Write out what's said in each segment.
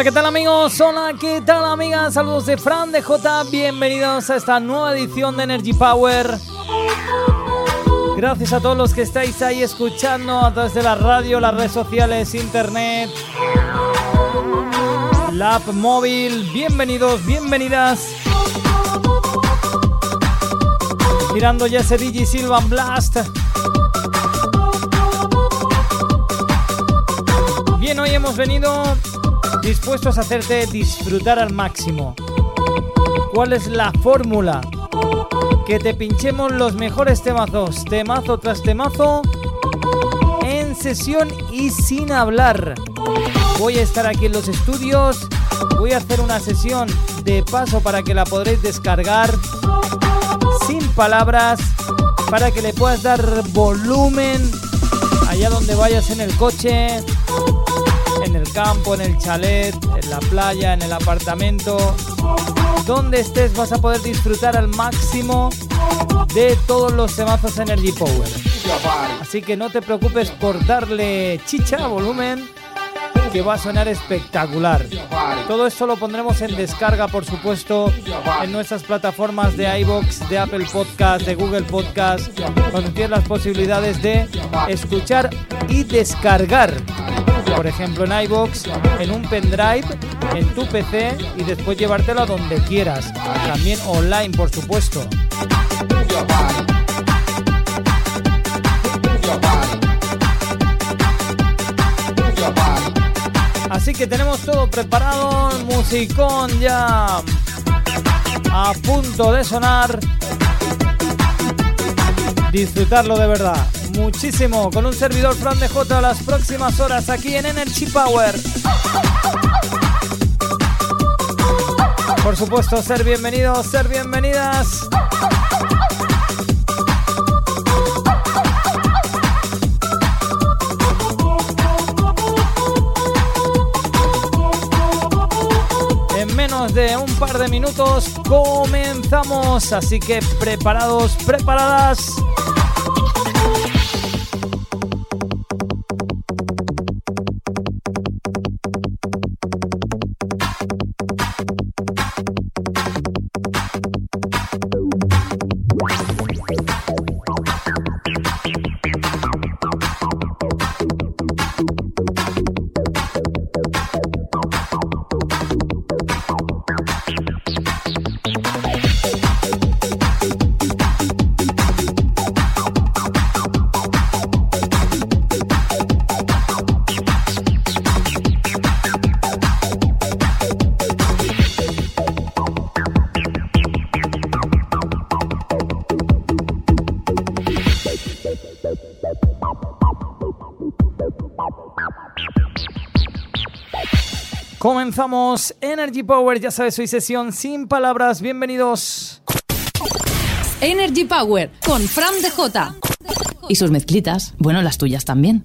Hola, ¿qué tal amigos? Hola, ¿qué tal amigas? Saludos de Fran de J. Bienvenidos a esta nueva edición de Energy Power. Gracias a todos los que estáis ahí escuchando a través de la radio, las redes sociales, internet, la app móvil. Bienvenidos, bienvenidas. Mirando ya ese DJ Silvan Blast. Bien, hoy hemos venido dispuestos a hacerte disfrutar al máximo. ¿Cuál es la fórmula? Que te pinchemos los mejores temazos, temazo tras temazo, en sesión y sin hablar. Voy a estar aquí en los estudios, voy a hacer una sesión de paso para que la podréis descargar sin palabras, para que le puedas dar volumen allá donde vayas en el coche, campo, en el chalet, en la playa, en el apartamento. Donde estés vas a poder disfrutar al máximo de todos los temazos Energy Power. Así que no te preocupes por darle chicha, volumen, que va a sonar espectacular. Todo esto lo pondremos en descarga, por supuesto, en nuestras plataformas de iBox, de Apple Podcast, de Google Podcast, donde tienes las posibilidades de escuchar y descargar. Por ejemplo, en iBox, en un pendrive, en tu PC y después llevártelo a donde quieras. También online, por supuesto. Así que tenemos todo preparado, musicón ya a punto de sonar. Disfrutarlo de verdad, muchísimo, con un servidor Fran de J las próximas horas aquí en Energy Power. Por supuesto, ser bienvenidos, ser bienvenidas. En menos de un par de minutos comenzamos, así que preparados, preparadas. Comenzamos Energy Power, ya sabes, hoy sesión sin palabras. Bienvenidos. Energy Power con Fran DJ. Y sus mezclitas, bueno, las tuyas también.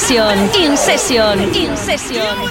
Session. In Session. In Session.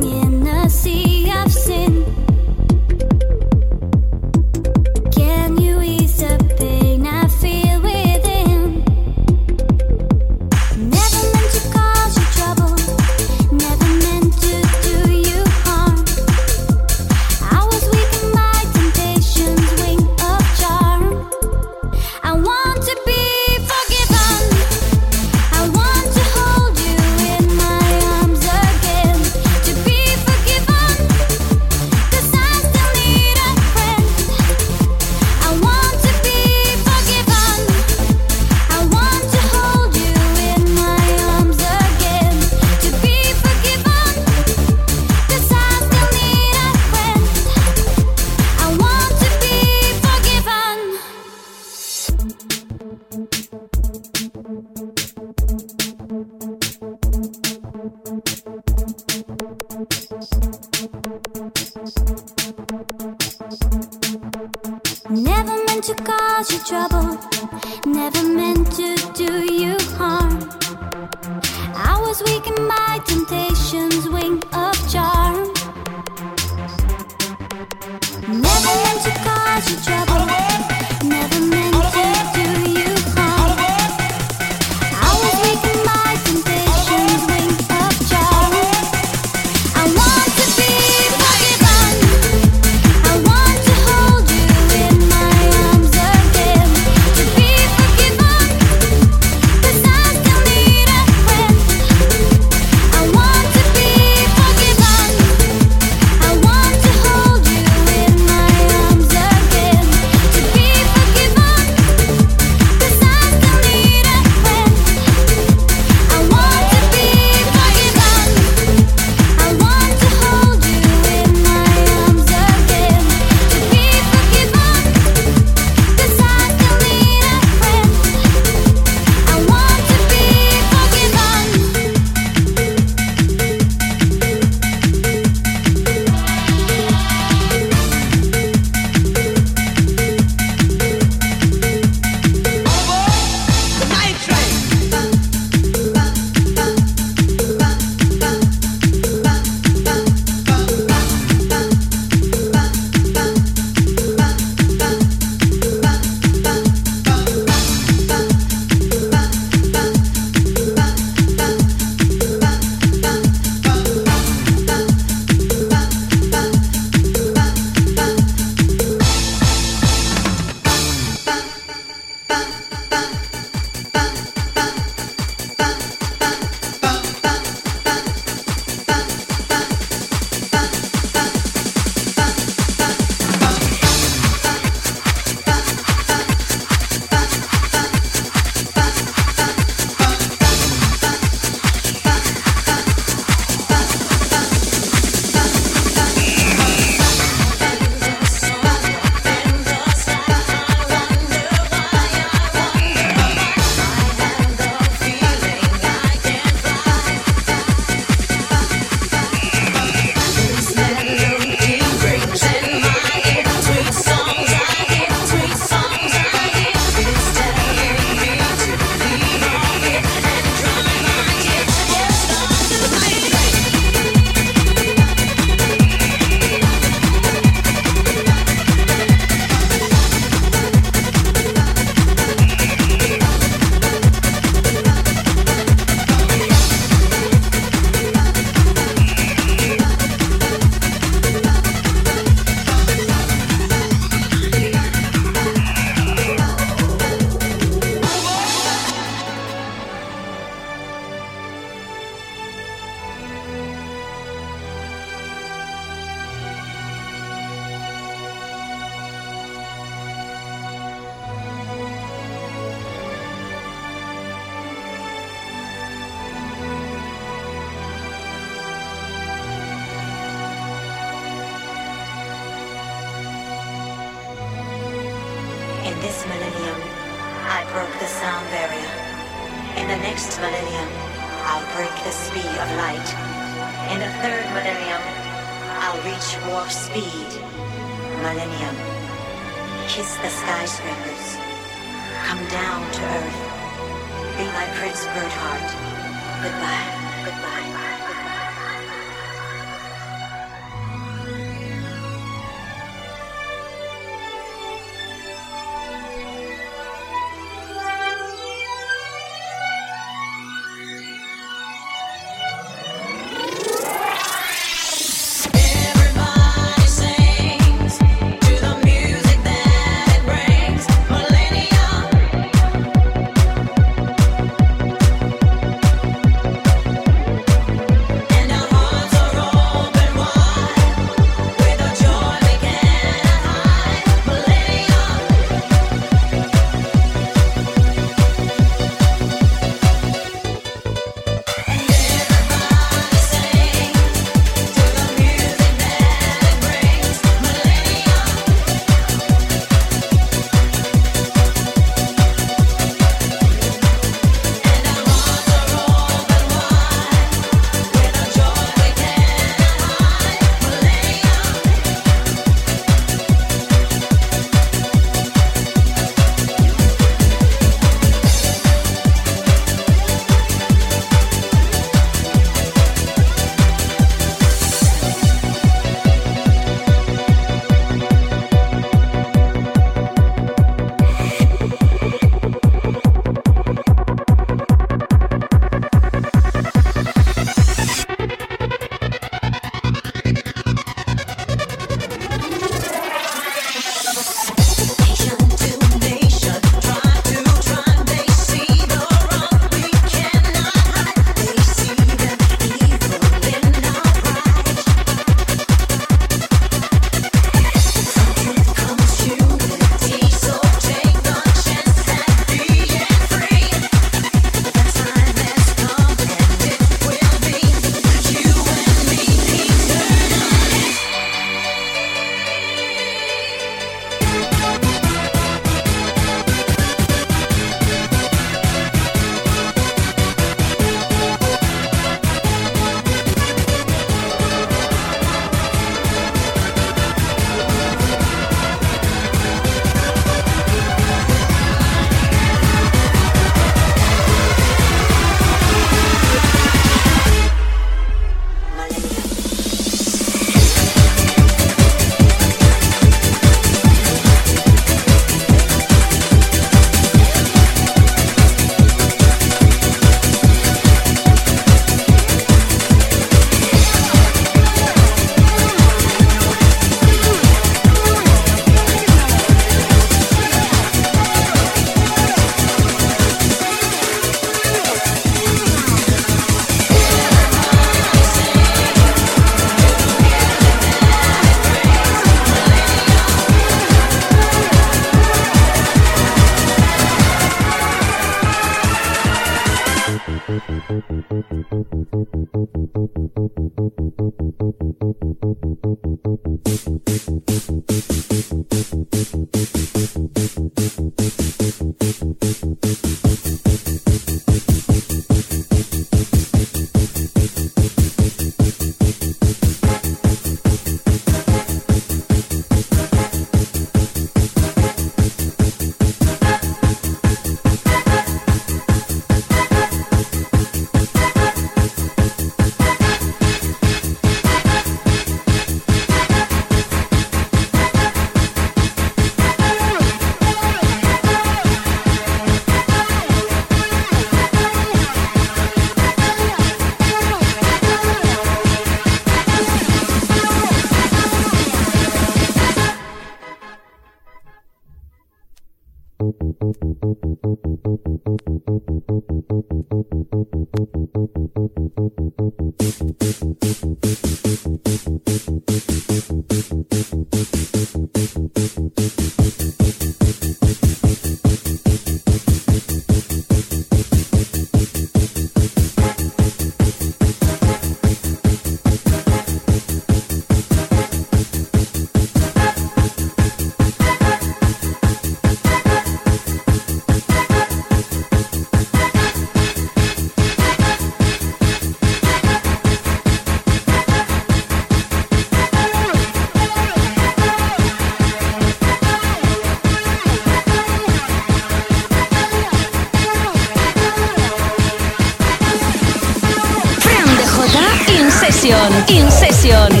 Session. In Session.